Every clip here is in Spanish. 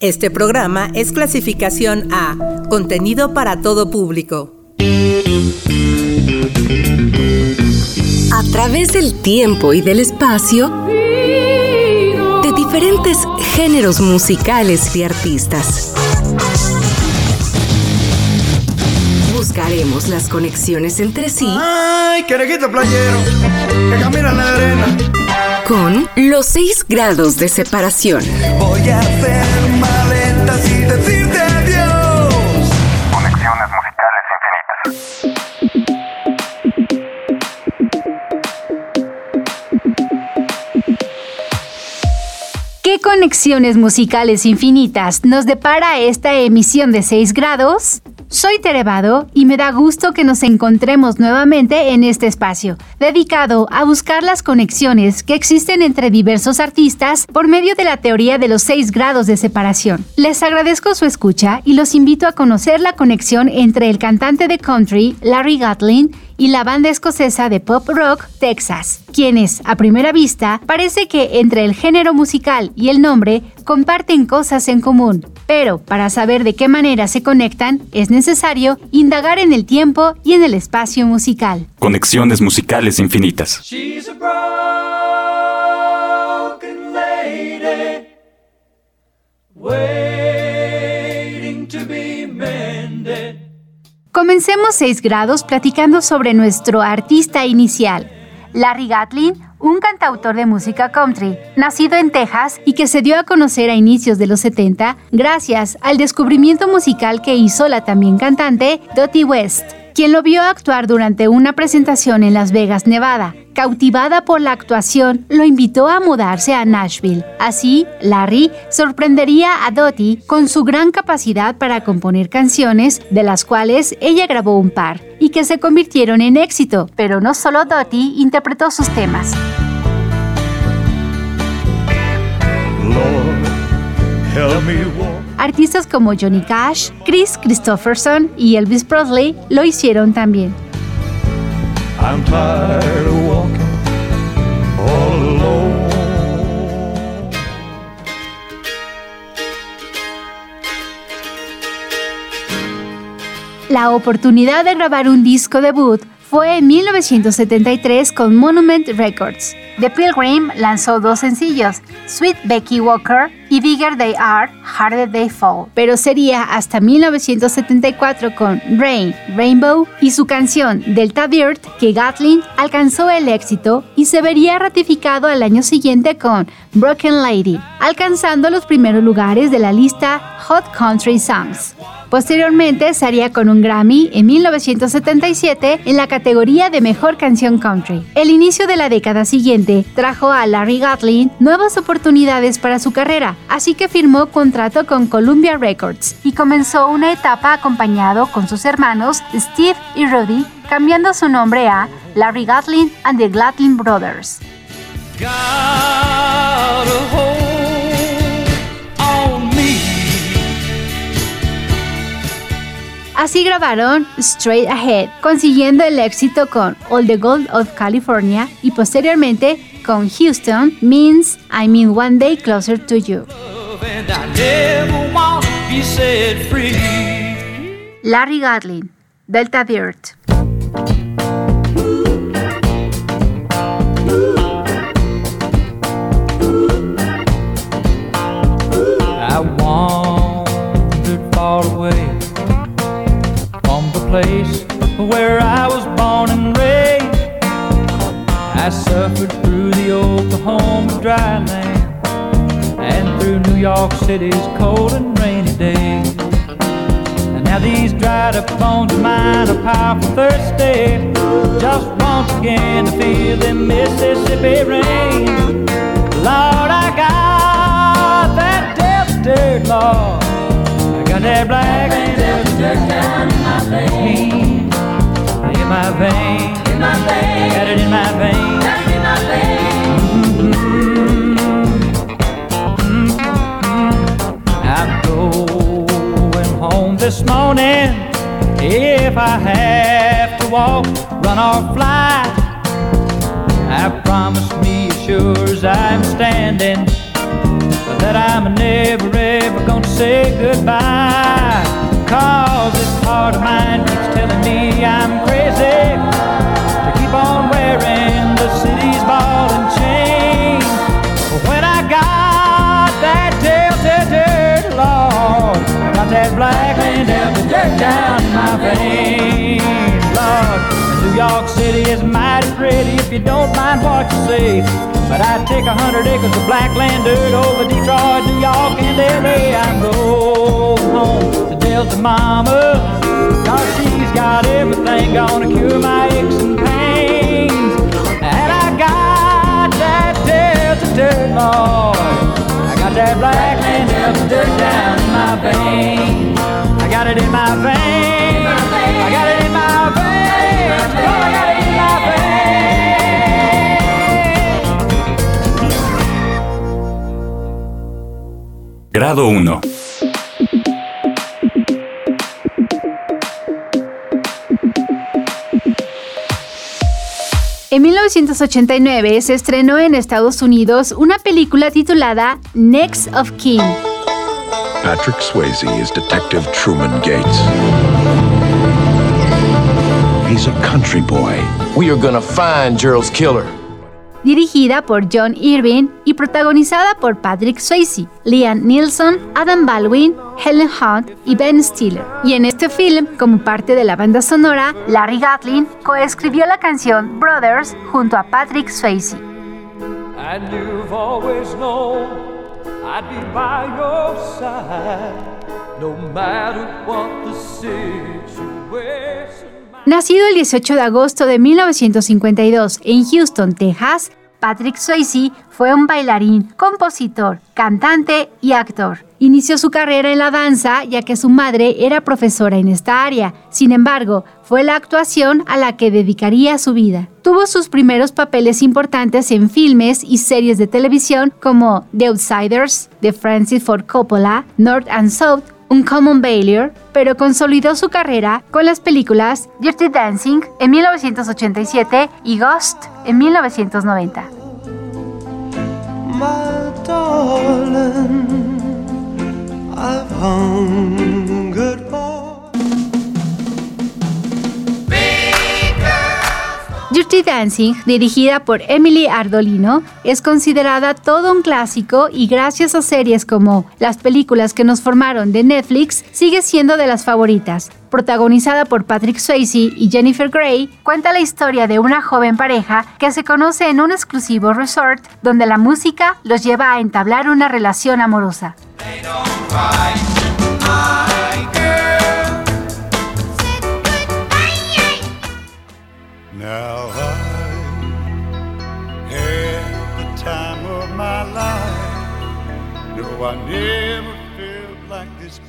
Este programa es clasificación A, contenido para todo público. A través del tiempo y del espacio, de diferentes géneros musicales y artistas. Buscaremos las conexiones entre sí. ¡Ay, querejito playero! Que camina en la arena. Con los seis grados de separación. Voy a hacer maletas y decirte adiós. Conexiones musicales infinitas. ¿Qué conexiones musicales infinitas nos depara esta emisión de 6 grados? Soy Terevado y me da gusto que nos encontremos nuevamente en este espacio, dedicado a buscar las conexiones que existen entre diversos artistas por medio de la teoría de los 6 grados de separación. Les agradezco su escucha y los invito a conocer la conexión entre el cantante de country, Larry Gatlin, y la banda escocesa de pop rock Texas, quienes, a primera vista, parece que entre el género musical y el nombre comparten cosas en común. Pero para saber de qué manera se conectan, es necesario indagar en el tiempo y en el espacio musical. Conexiones musicales infinitas. She's Comencemos 6 grados platicando sobre nuestro artista inicial, Larry Gatlin, un cantautor de música country, nacido en Texas y que se dio a conocer a inicios de los 70 gracias al descubrimiento musical que hizo la también cantante Dottie West, quien lo vio actuar durante una presentación en Las Vegas, Nevada. Cautivada por la actuación, lo invitó a mudarse a Nashville. Así, Larry sorprendería a Dottie con su gran capacidad para componer canciones, de las cuales ella grabó un par, y que se convirtieron en éxito. Pero no solo Dottie interpretó sus temas. Artistas como Johnny Cash, Chris Christopherson y Elvis Presley lo hicieron también. I'm tired of walking all alone. La oportunidad de grabar un disco debut fue en 1973 con Monument Records. The Pilgrim lanzó dos sencillos, Sweet Becky Walker y Bigger They Are, Harder They Fall. Pero sería hasta 1974 con Rain, Rainbow y su canción Delta Dirt que Gatlin alcanzó el éxito y se vería ratificado al año siguiente con Broken Lady, alcanzando los primeros lugares de la lista Hot Country Songs. Posteriormente se haría con un Grammy en 1977 en la categoría de Mejor Canción Country. El inicio de la década siguiente trajo a Larry Gatlin nuevas oportunidades para su carrera, así que firmó contrato con Columbia Records y comenzó una etapa acompañado con sus hermanos Steve y Rudy, cambiando su nombre a Larry Gatlin and the Gatlin Brothers. Así grabaron Straight Ahead, consiguiendo el éxito con All the Gold of California y posteriormente con Houston Means I Mean One Day Closer to You. Larry Gatlin, Delta the place where I was born and raised. I suffered the Oklahoma dry land and through New York City's cold and rainy days. And now these dried up bones of mine are powerful thirsty. Just once again to feel the Mississippi rain. Lord, I got that devil dirt, Lord. I got that black dirt down in my vein. In my vein. In my vein. Got it in my vein. This morning. If I have to walk, run or fly, I promise me as sure as I'm standing but that I'm never ever gonna say goodbye. Cause this heart of mine keeps telling me I'm that black land of the dirt down in my veins, Lord. New York City is mighty pretty if you don't mind what you say. But I'd take a hundred acres of black land dirt over Detroit, New York, and LA. I'm going home to Delta Mama. Cause she's got everything gonna cure my aches and pains. And I got that Delta dirt, Lord. That black down my. I got it in my. Oh. Grado 1. En 1989 se estrenó en Estados Unidos una película titulada Next of Kin. Patrick Swayze is Detective Truman Gates. He's a country boy. We are gonna find Gerald's killer. Dirigida por John Irving y protagonizada por Patrick Swayze, Liam Neeson, Adam Baldwin, Helen Hunt y Ben Stiller. Y en este film, como parte de la banda sonora, Larry Gatlin coescribió la canción Brothers junto a Patrick Swayze. Nacido el 18 de agosto de 1952 en Houston, Texas, Patrick Swayze fue un bailarín, compositor, cantante y actor. Inició su carrera en la danza ya que su madre era profesora en esta área. Sin embargo, fue la actuación a la que dedicaría su vida. Tuvo sus primeros papeles importantes en filmes y series de televisión como The Outsiders, de Francis Ford Coppola, North and South, un common failure, pero consolidó su carrera con las películas Dirty Dancing en 1987 y Ghost en 1990. My darling, I've Dirty Dancing, dirigida por Emily Ardolino, es considerada todo un clásico y gracias a series como las películas que nos formaron de Netflix, sigue siendo de las favoritas. Protagonizada por Patrick Swayze y Jennifer Grey, cuenta la historia de una joven pareja que se conoce en un exclusivo resort donde la música los lleva a entablar una relación amorosa.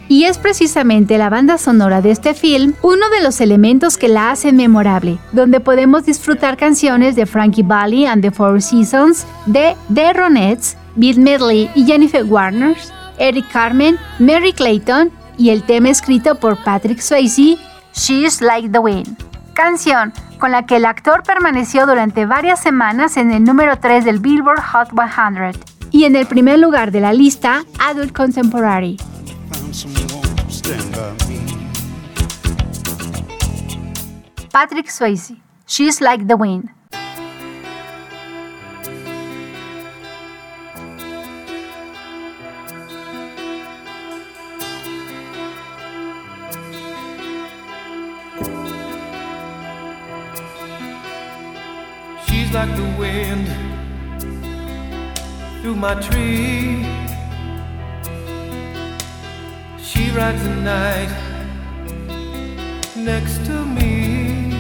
Y es precisamente la banda sonora de este film uno de los elementos que la hacen memorable, donde podemos disfrutar canciones de Frankie Valli and the Four Seasons, de The Ronettes, Bill Medley y Jennifer Warner, Eric Carmen, Mary Clayton y el tema escrito por Patrick Swayze, She's Like the Wind. Canción con la que el actor permaneció durante varias semanas en el número 3 del Billboard Hot 100 y en el primer lugar de la lista Adult Contemporary. Patrick Swayze, She's Like the Wind. My tree. She rides the night next to me.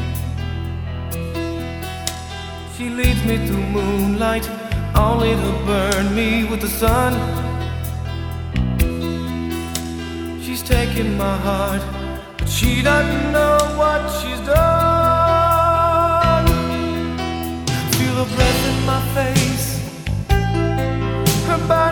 She leads me through moonlight, only to burn me with the sun. She's taken my heart, but she doesn't know what she's done. Feel her breath in my face,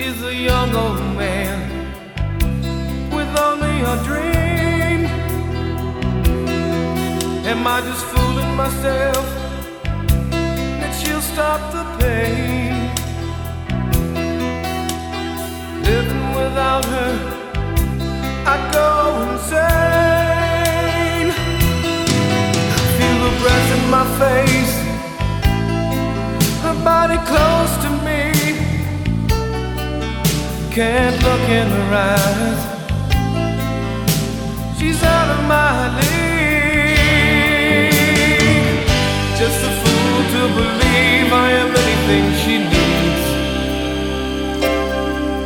Is a young old man with only a dream. Am I just fooling myself that she'll stop the pain? Living without her, her body close to me. Can't look in her eyes. She's out of my league. Just a fool to believe I am anything she needs.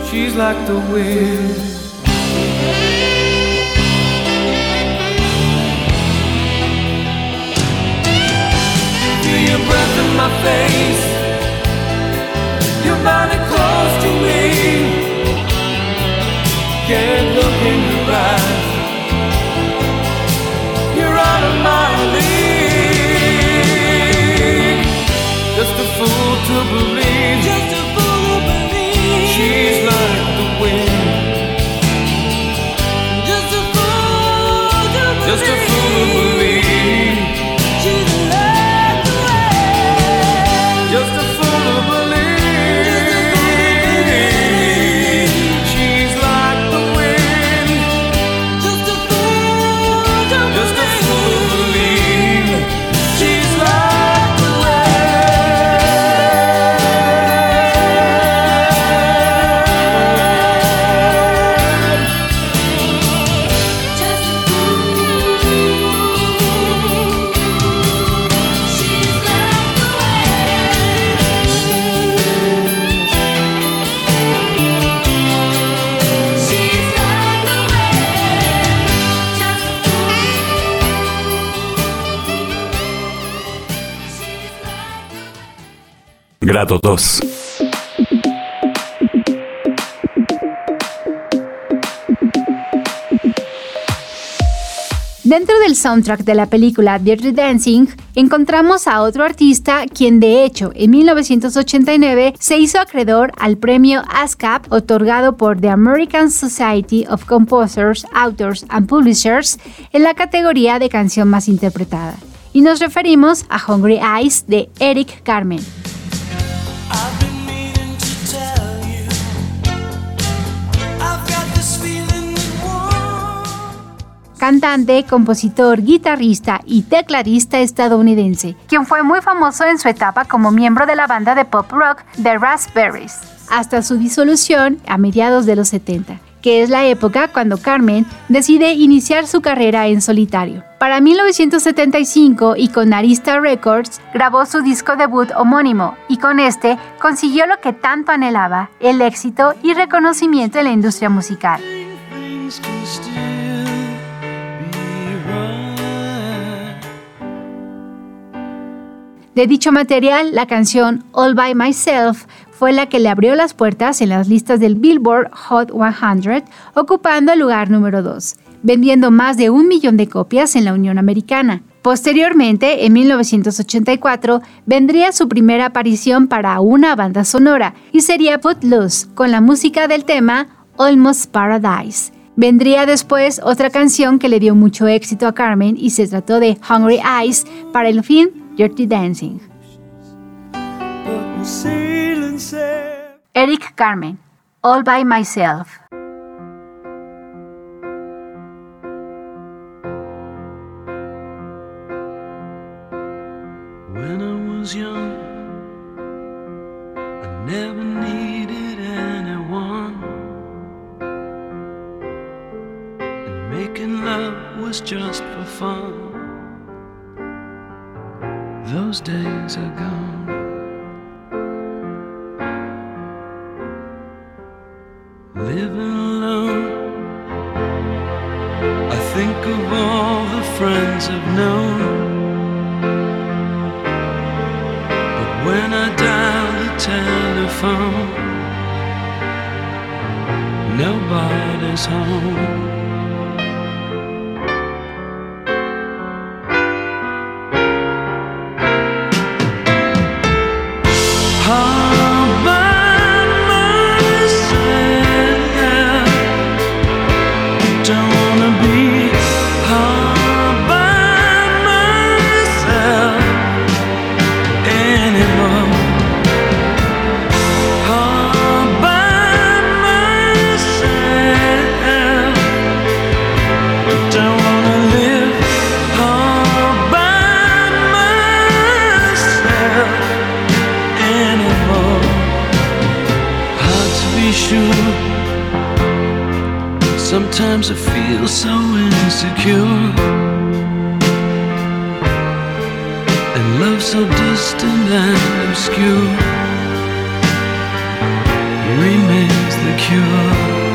She's like the wind. Feel your breath in my face. Your body close to me. Can't look in your eyes. You're out of my league. Just a fool to believe. Just a fool to believe. She's like the wind. Just a fool to believe. Just a fool to believe. Grado 2. Dentro del soundtrack de la película Dirty Dancing, encontramos a otro artista quien de hecho en 1989 se hizo acreedor al premio ASCAP otorgado por The American Society of Composers, Authors and Publishers en la categoría de canción más interpretada. Y nos referimos a Hungry Eyes de Eric Carmen. Cantante, compositor, guitarrista y tecladista estadounidense, quien fue muy famoso en su etapa como miembro de la banda de pop rock The Raspberries, hasta su disolución a mediados de los 70 que es la época cuando Carmen decide iniciar su carrera en solitario. Para 1975 y con Arista Records grabó su disco debut homónimo y con este consiguió lo que tanto anhelaba, el éxito y reconocimiento en la industria musical. De dicho material, la canción All By Myself fue la que le abrió las puertas en las listas del Billboard Hot 100, ocupando el lugar número 2, vendiendo más de un millón de copias en la Unión Americana. Posteriormente, en 1984, vendría su primera aparición para una banda sonora y sería Footloose, con la música del tema Almost Paradise. Vendría después otra canción que le dio mucho éxito a Carmen y se trató de Hungry Eyes para el film Dirty Dancing. But we'll sail and sail. Eric Carmen, All by Myself. Sometimes I feel so insecure. And love so distant and obscure remains the cure.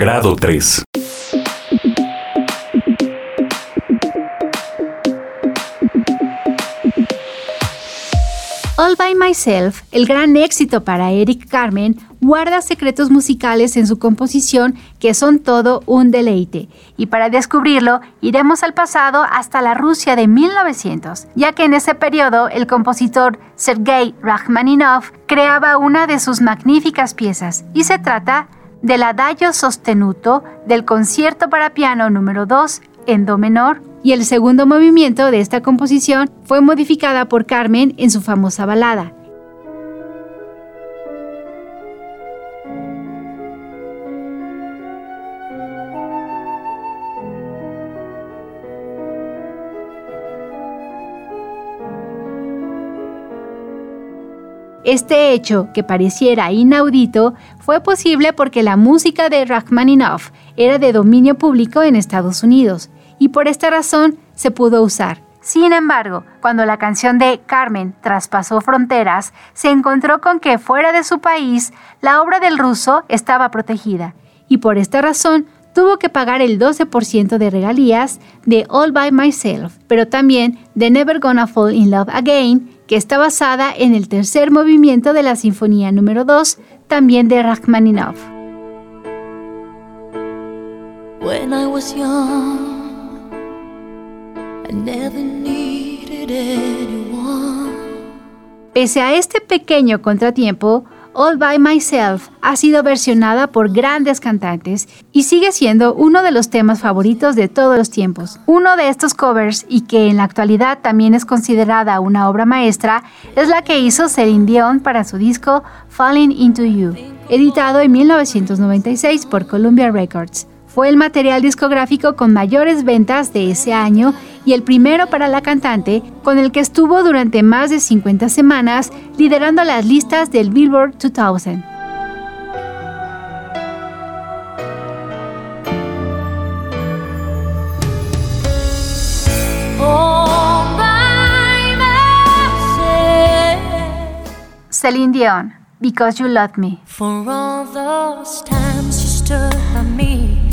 Grado 3. All by Myself, el gran éxito para Eric Carmen, guarda secretos musicales en su composición que son todo un deleite. Y para descubrirlo, iremos al pasado hasta la Rusia de 1900, ya que en ese periodo el compositor Sergei Rachmaninoff creaba una de sus magníficas piezas, y se trata del Adagio Sostenuto del concierto para piano número 2 en do menor y el segundo movimiento de esta composición fue modificada por Carmen en su famosa balada. Este hecho, que pareciera inaudito, fue posible porque la música de Rachmaninoff era de dominio público en Estados Unidos y por esta razón se pudo usar. Sin embargo, cuando la canción de Carmen traspasó fronteras, se encontró con que fuera de su país la obra del ruso estaba protegida y por esta razón tuvo que pagar el 12% de regalías de All by Myself, pero también de Never Gonna Fall in Love Again, que está basada en el tercer movimiento de la Sinfonía número 2, también de Rachmaninoff. When I was young, I never needed anyone. Pese a este pequeño contratiempo, All by Myself ha sido versionada por grandes cantantes y sigue siendo uno de los temas favoritos de todos los tiempos. Uno de estos covers, y que en la actualidad también es considerada una obra maestra, es la que hizo Celine Dion para su disco Falling Into You, editado en 1996 por Columbia Records. Fue el material discográfico con mayores ventas de ese año y el primero para la cantante, con el que estuvo durante más de 50 semanas liderando las listas del Billboard 2000. All by myself. Celine Dion, Because You Love Me. For all those times me,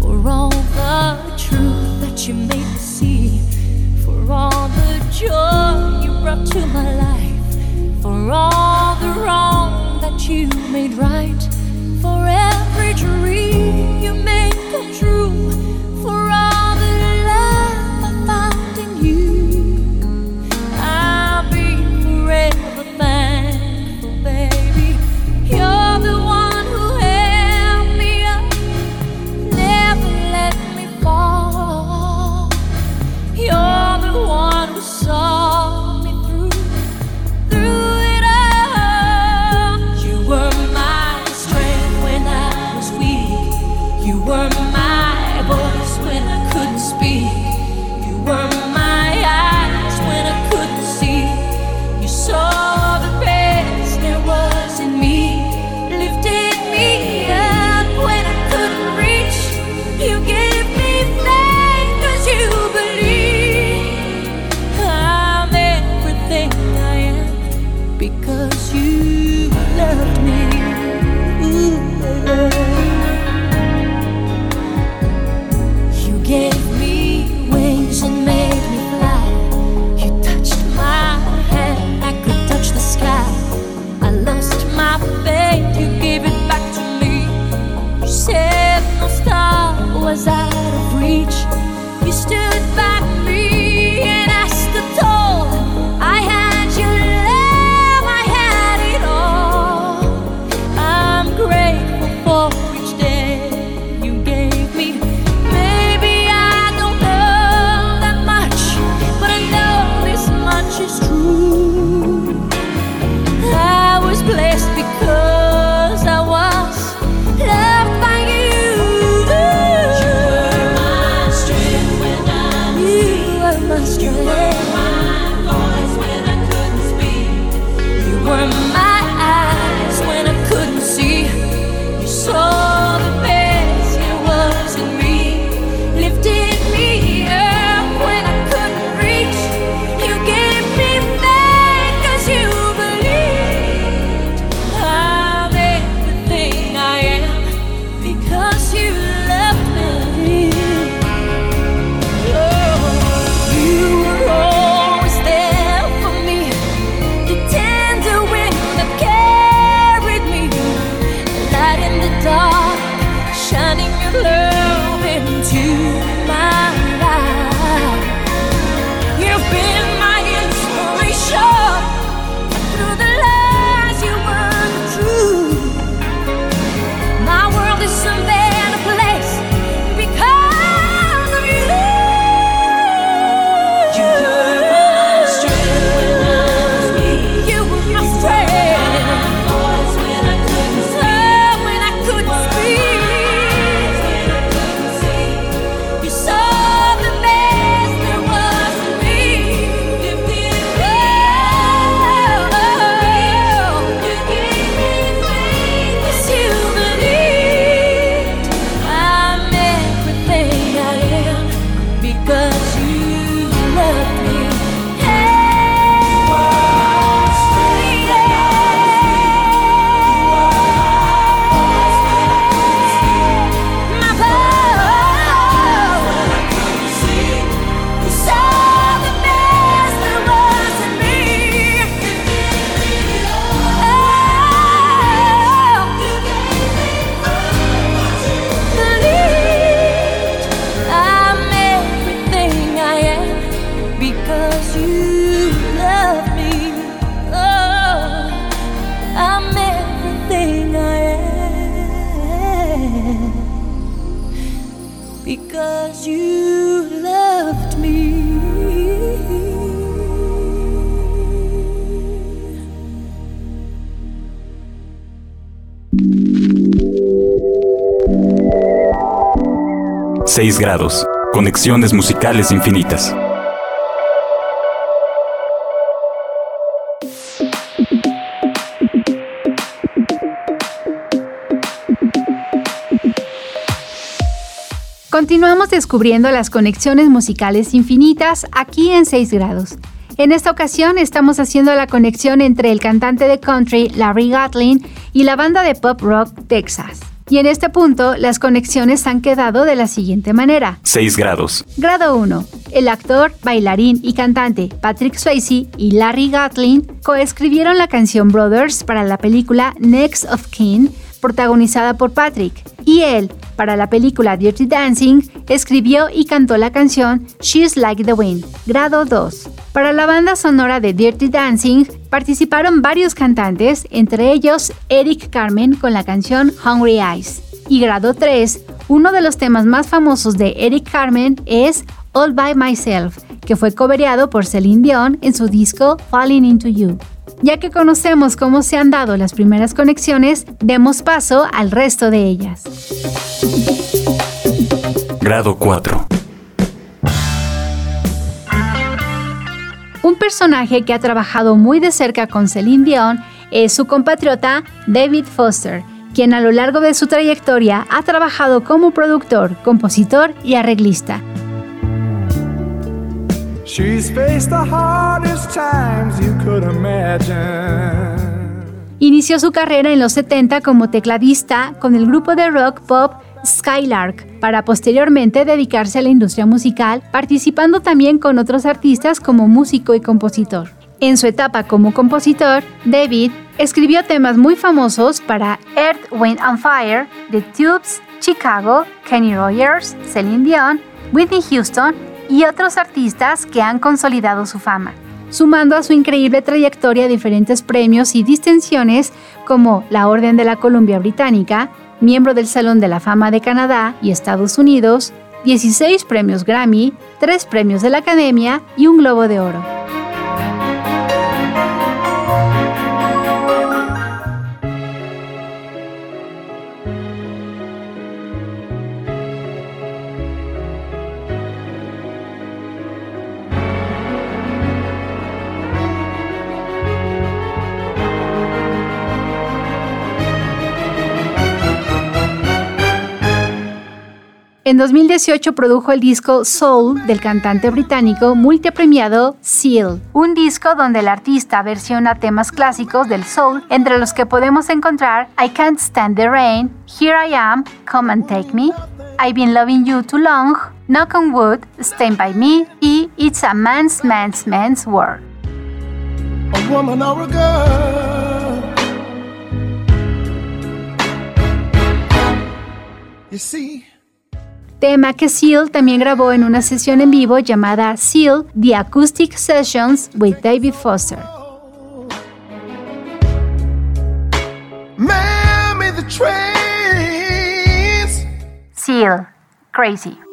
for all the truth that you made me see, for all the joy you brought to my life, for all the wrong that you made right, for every dream you made come true, 6 grados. Conexiones musicales infinitas. Continuamos descubriendo las conexiones musicales infinitas aquí en 6 grados. En esta ocasión estamos haciendo la conexión entre el cantante de country Larry Gatlin y la banda de pop rock Texas. Y en este punto, las conexiones han quedado de la siguiente manera. 6 grados. Grado 1. El actor, bailarín y cantante Patrick Swayze y Larry Gatlin coescribieron la canción Brothers para la película Next of Kin, protagonizada por Patrick. Y él, para la película Dirty Dancing, escribió y cantó la canción She's Like the Wind, grado 2. Para la banda sonora de Dirty Dancing participaron varios cantantes, entre ellos Eric Carmen con la canción Hungry Eyes. Y grado 3, uno de los temas más famosos de Eric Carmen es All By Myself, que fue cobereado por Celine Dion en su disco Falling Into You. Ya que conocemos cómo se han dado las primeras conexiones, demos paso al resto de ellas. Grado 4. Personaje que ha trabajado muy de cerca con Celine Dion es su compatriota David Foster, quien a lo largo de su trayectoria ha trabajado como productor, compositor y arreglista. She's faced the hardest times you could imagine. Inició su carrera en los 70 como tecladista con el grupo de rock pop Skylark, para posteriormente dedicarse a la industria musical, participando también con otros artistas como músico y compositor. En su etapa como compositor, David escribió temas muy famosos para Earth, Wind and Fire, The Tubes, Chicago, Kenny Rogers, Celine Dion, Whitney Houston y otros artistas que han consolidado su fama, sumando a su increíble trayectoria diferentes premios y distinciones como la Orden de la Columbia Británica, miembro del Salón de la Fama de Canadá y Estados Unidos, 16 premios Grammy, 3 premios de la Academia y un Globo de Oro. En 2018 produjo el disco Soul del cantante británico multipremiado Seal, un disco donde el artista versiona temas clásicos del soul, entre los que podemos encontrar I Can't Stand the Rain, Here I Am, Come and Take Me, I've Been Loving You Too Long, Knock on Wood, Stand By Me y It's a Man's Man's Man's World. You see. Tema que Seal también grabó en una sesión en vivo llamada Seal The Acoustic Sessions with David Foster. Seal, Crazy.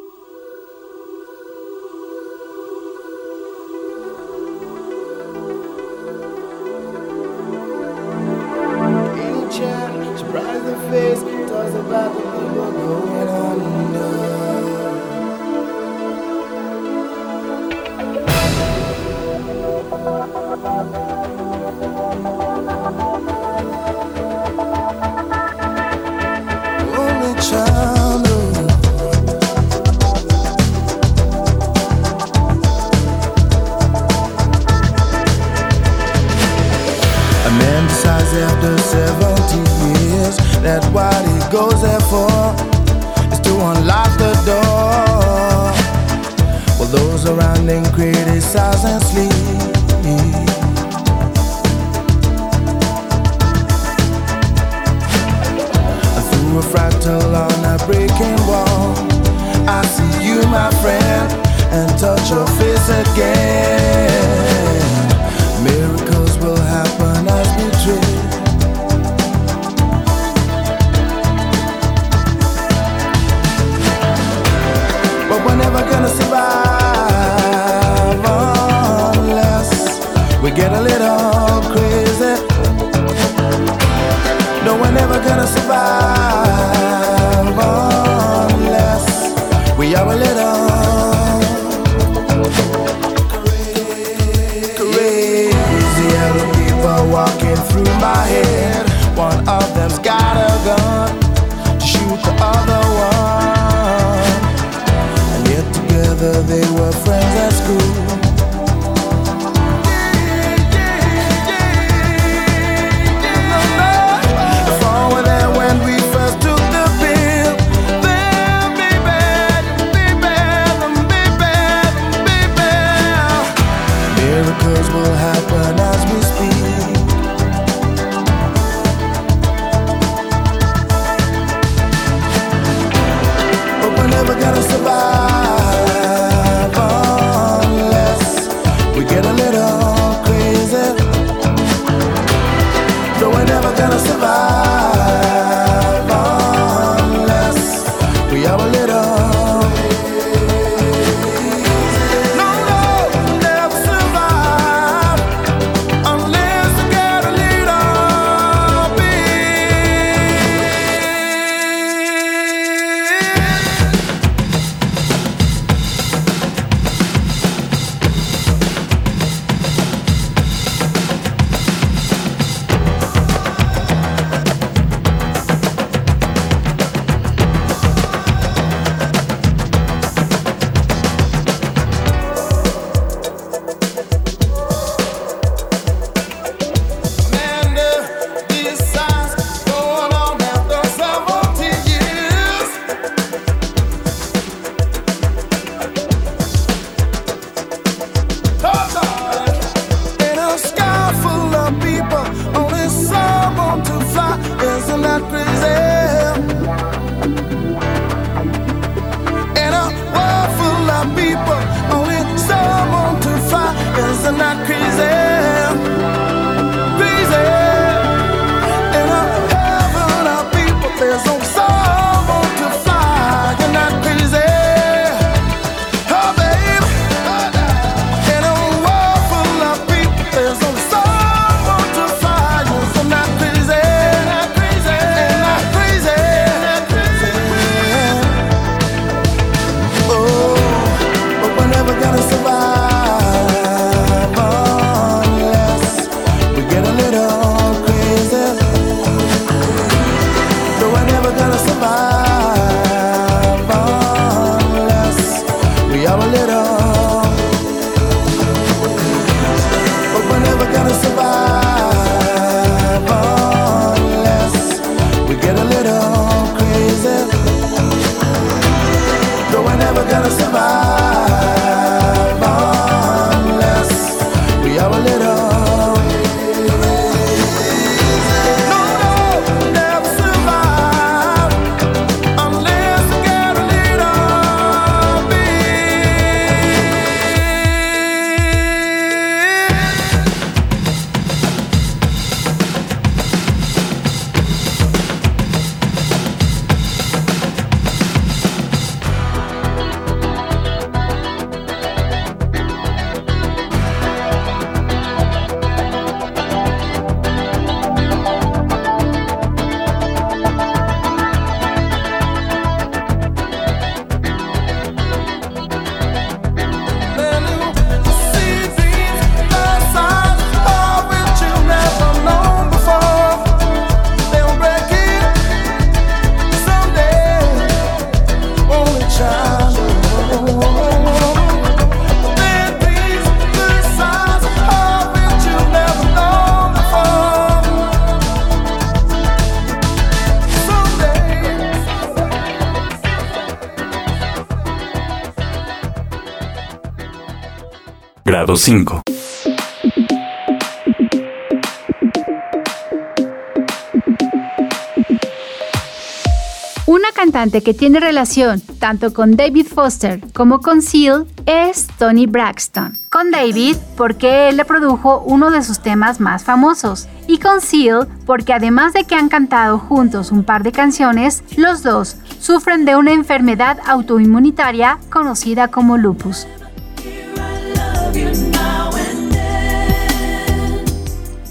Una cantante que tiene relación tanto con David Foster como con Seal es Tony Braxton. Con David porque él le produjo uno de sus temas más famosos y con Seal porque además de que han cantado juntos un par de canciones, los dos sufren de una enfermedad autoinmunitaria conocida como lupus.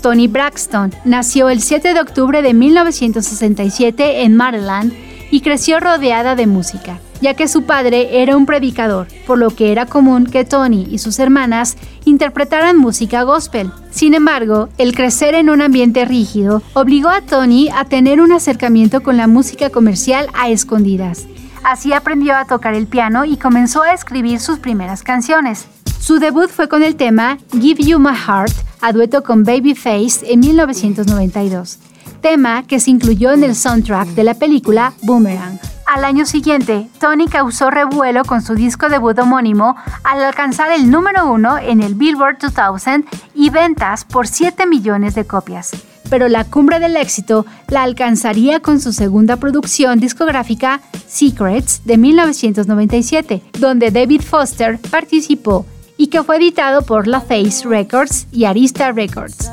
Tony Braxton nació el 7 de octubre de 1967 en Maryland y creció rodeada de música. ya que su padre era un predicador, por lo que era común que Tony y sus hermanas interpretaran música gospel. Sin embargo, el crecer en un ambiente rígido obligó a Tony a tener un acercamiento con la música comercial a escondidas. Así aprendió a tocar el piano y comenzó a escribir sus primeras canciones. Su debut fue con el tema Give You My Heart, a dueto con Babyface en 1992, tema que se incluyó en el soundtrack de la película Boomerang. Al año siguiente, Tony causó revuelo con su disco debut homónimo al alcanzar el número uno en el Billboard 2000 y ventas por 7 millones de copias. Pero la cumbre del éxito la alcanzaría con su segunda producción discográfica, Secrets, de 1997, donde David Foster participó y que fue editado por La Face Records y Arista Records.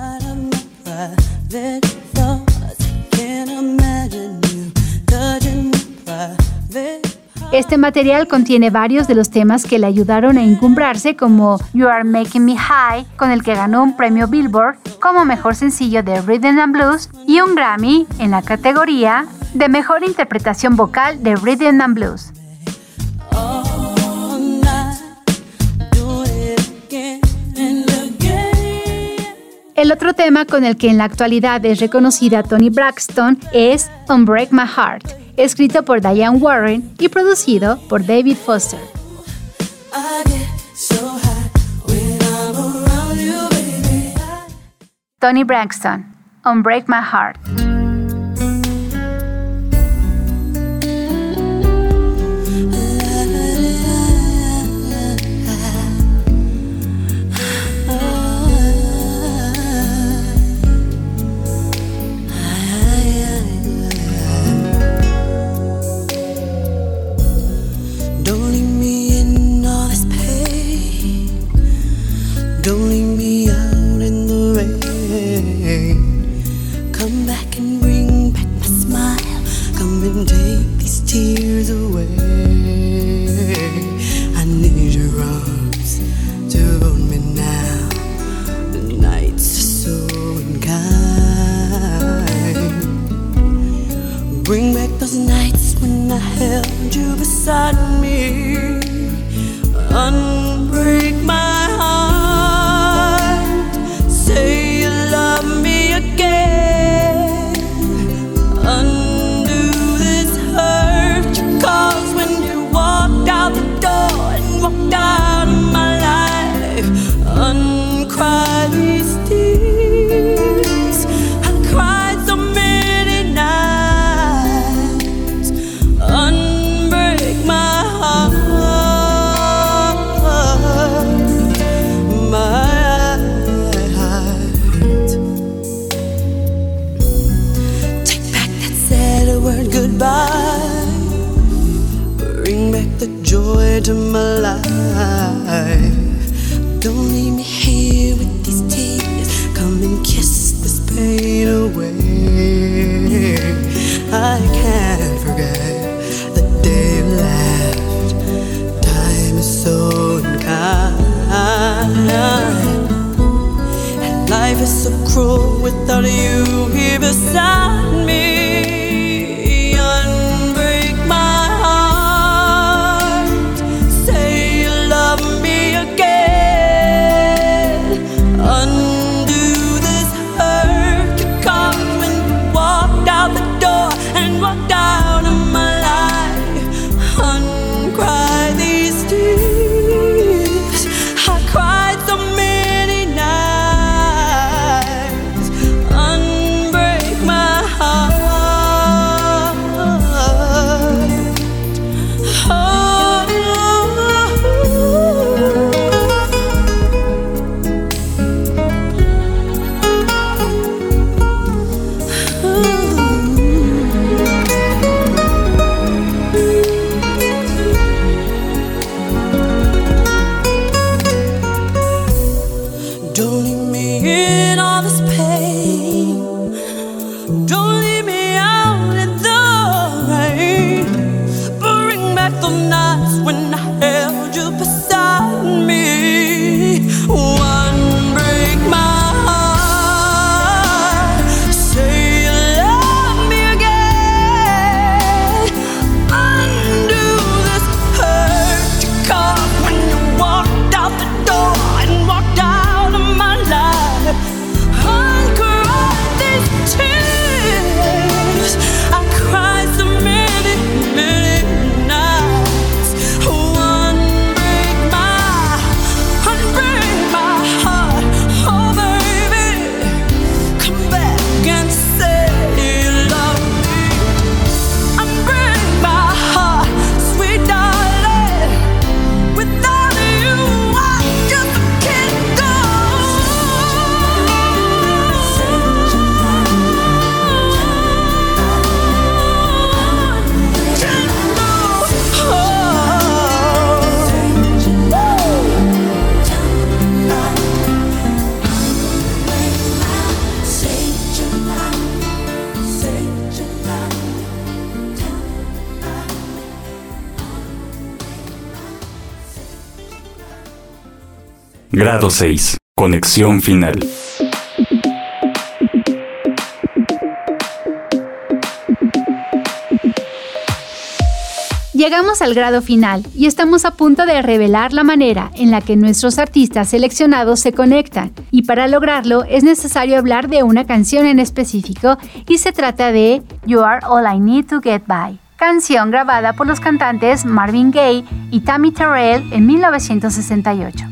Este material contiene varios de los temas que le ayudaron a encumbrarse como You Are Making Me High, con el que ganó un premio Billboard como mejor sencillo de Rhythm and Blues y un Grammy en la categoría de mejor interpretación vocal de Rhythm and Blues. El otro tema con el que en la actualidad es reconocida Tony Braxton es Unbreak My Heart, escrito por Diane Warren y producido por David Foster. Tony Braxton, Unbreak My Heart. Grado 6. Conexión final. Llegamos al grado final y estamos a punto de revelar la manera en la que nuestros artistas seleccionados se conectan. Y para lograrlo es necesario hablar de una canción en específico y se trata de You Are All I Need to Get By canción grabada por los cantantes Marvin Gaye y Tammy Terrell en 1968.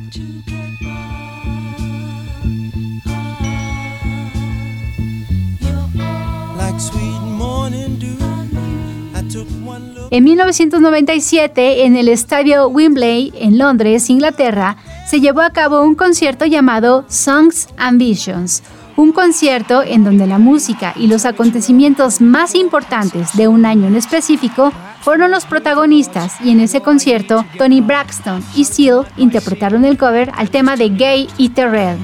En 1997, en el estadio Wembley, en Londres, Inglaterra, se llevó a cabo un concierto llamado Songs and Visions, un concierto en donde la música y los acontecimientos más importantes de un año en específico fueron los protagonistas y en ese concierto Tony Braxton y Seal interpretaron el cover al tema de Gay y Terrell.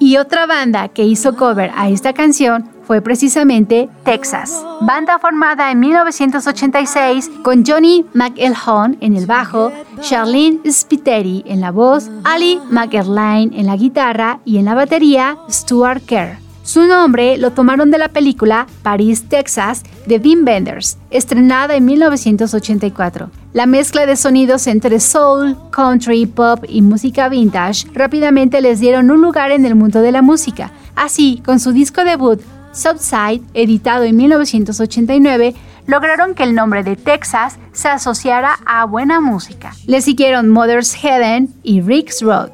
Y otra banda que hizo cover a esta canción fue precisamente Texas, banda formada en 1986 con Johnny McElhone en el bajo, Charlene Spiteri en la voz, Ali McErline en la guitarra y en la batería Stuart Kerr. Su nombre lo tomaron de la película Paris, Texas de Wim Wenders, estrenada en 1984. La mezcla de sonidos entre soul, country, pop y música vintage rápidamente les dieron un lugar en el mundo de la música. Así, con su disco debut, Southside, editado en 1989, lograron que el nombre de Texas se asociara a buena música. Le siguieron Mother's Heaven y Rick's Road.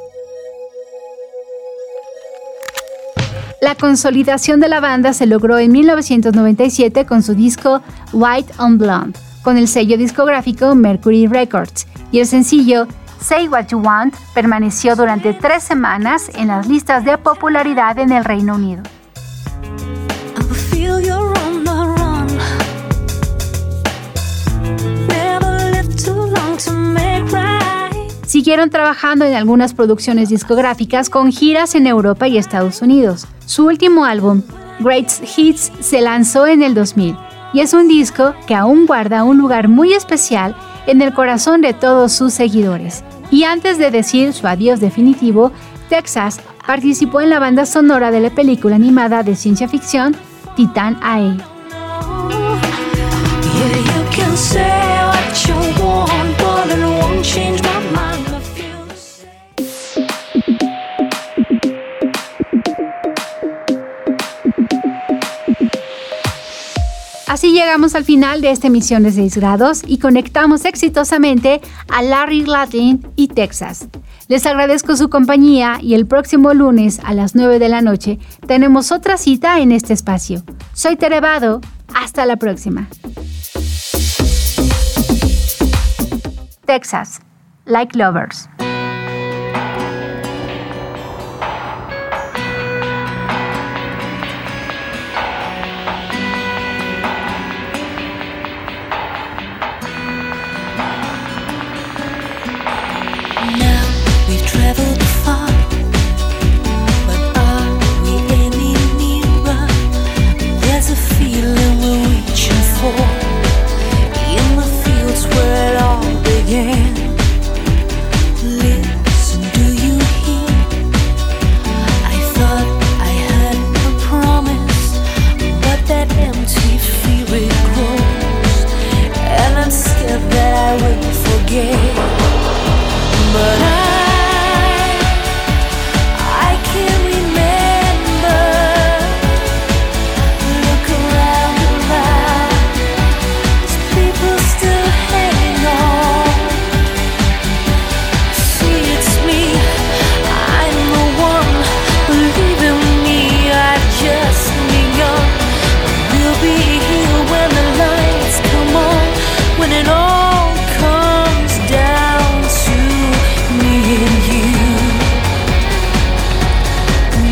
La consolidación de la banda se logró en 1997 con su disco White on Blonde, con el sello discográfico Mercury Records, y el sencillo Say What You Want permaneció durante tres semanas en las listas de popularidad en el Reino Unido. Siguieron trabajando en algunas producciones discográficas con giras en Europa y Estados Unidos. Su último álbum, Great Hits, se lanzó en el 2000 y es un disco que aún guarda un lugar muy especial en el corazón de todos sus seguidores. Y antes de decir su adiós definitivo, Texas participó en la banda sonora de la película animada de ciencia ficción Titan AE. Así llegamos al final de esta emisión de 6 grados y conectamos exitosamente a Larry Latin y Texas. Les agradezco su compañía y el próximo lunes a las 9 de la noche tenemos otra cita en este espacio. Soy Terevado, hasta la próxima. Texas, like lovers.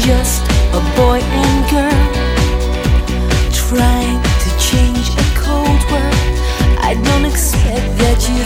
just a boy and girl trying to change a cold world. I don't expect that you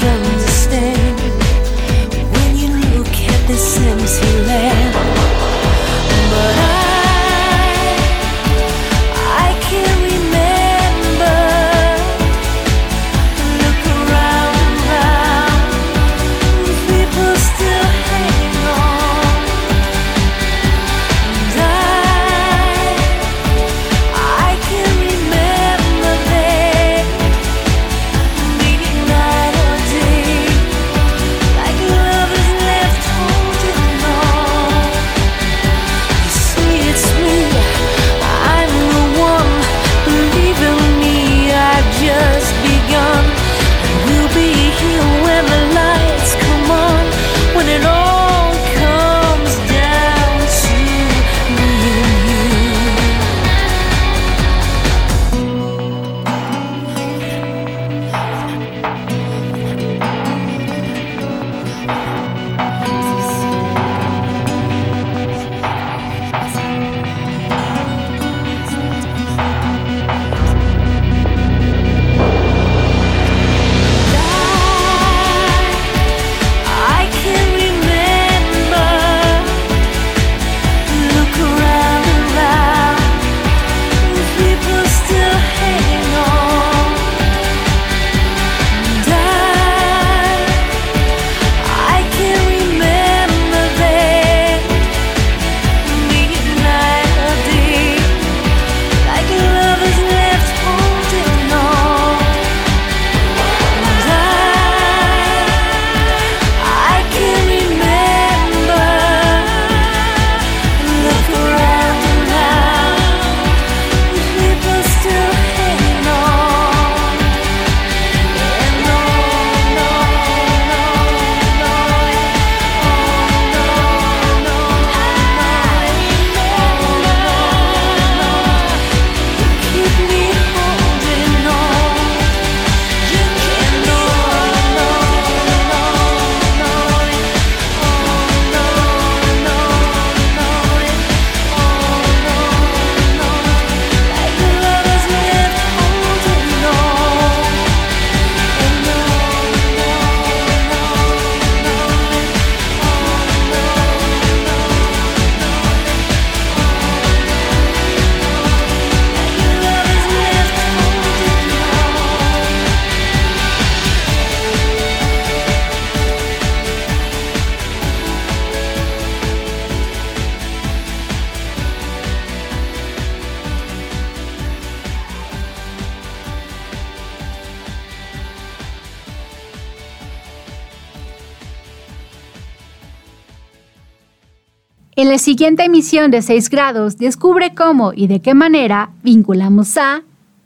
la siguiente emisión de 6 grados descubre cómo y de qué manera vinculamos a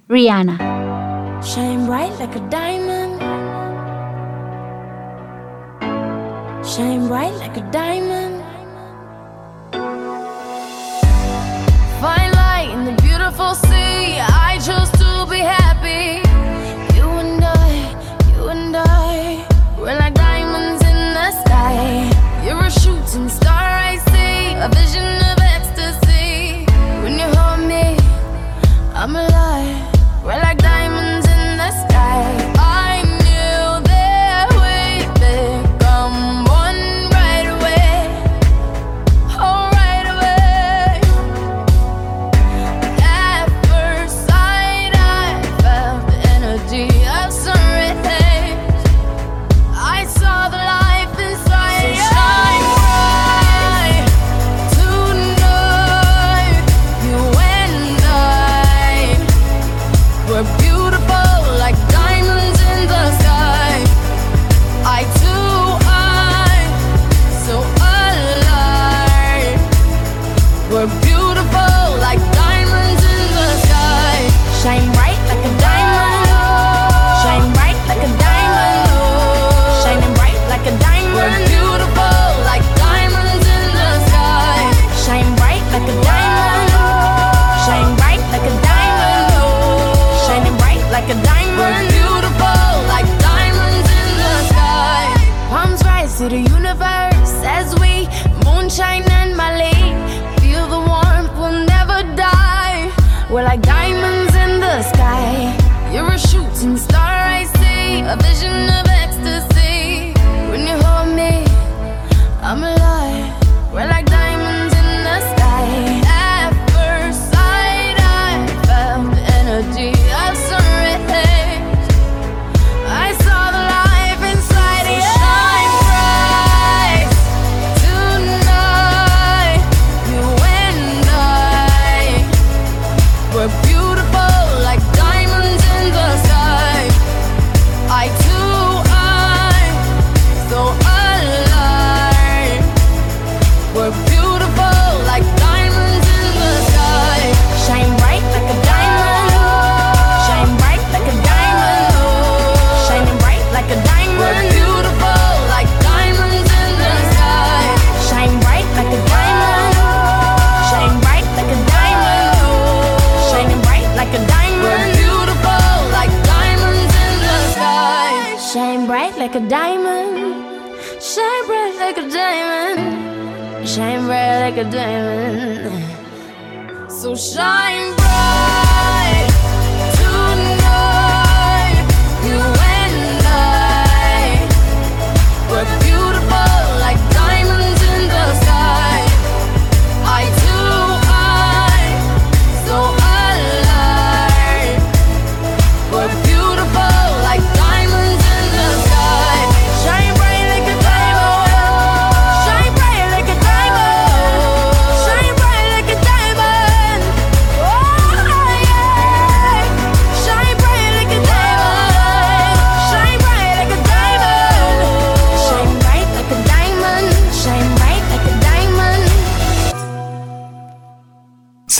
Rihanna. Shine bright like a diamond. Shine bright like a diamond.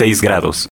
6 grados.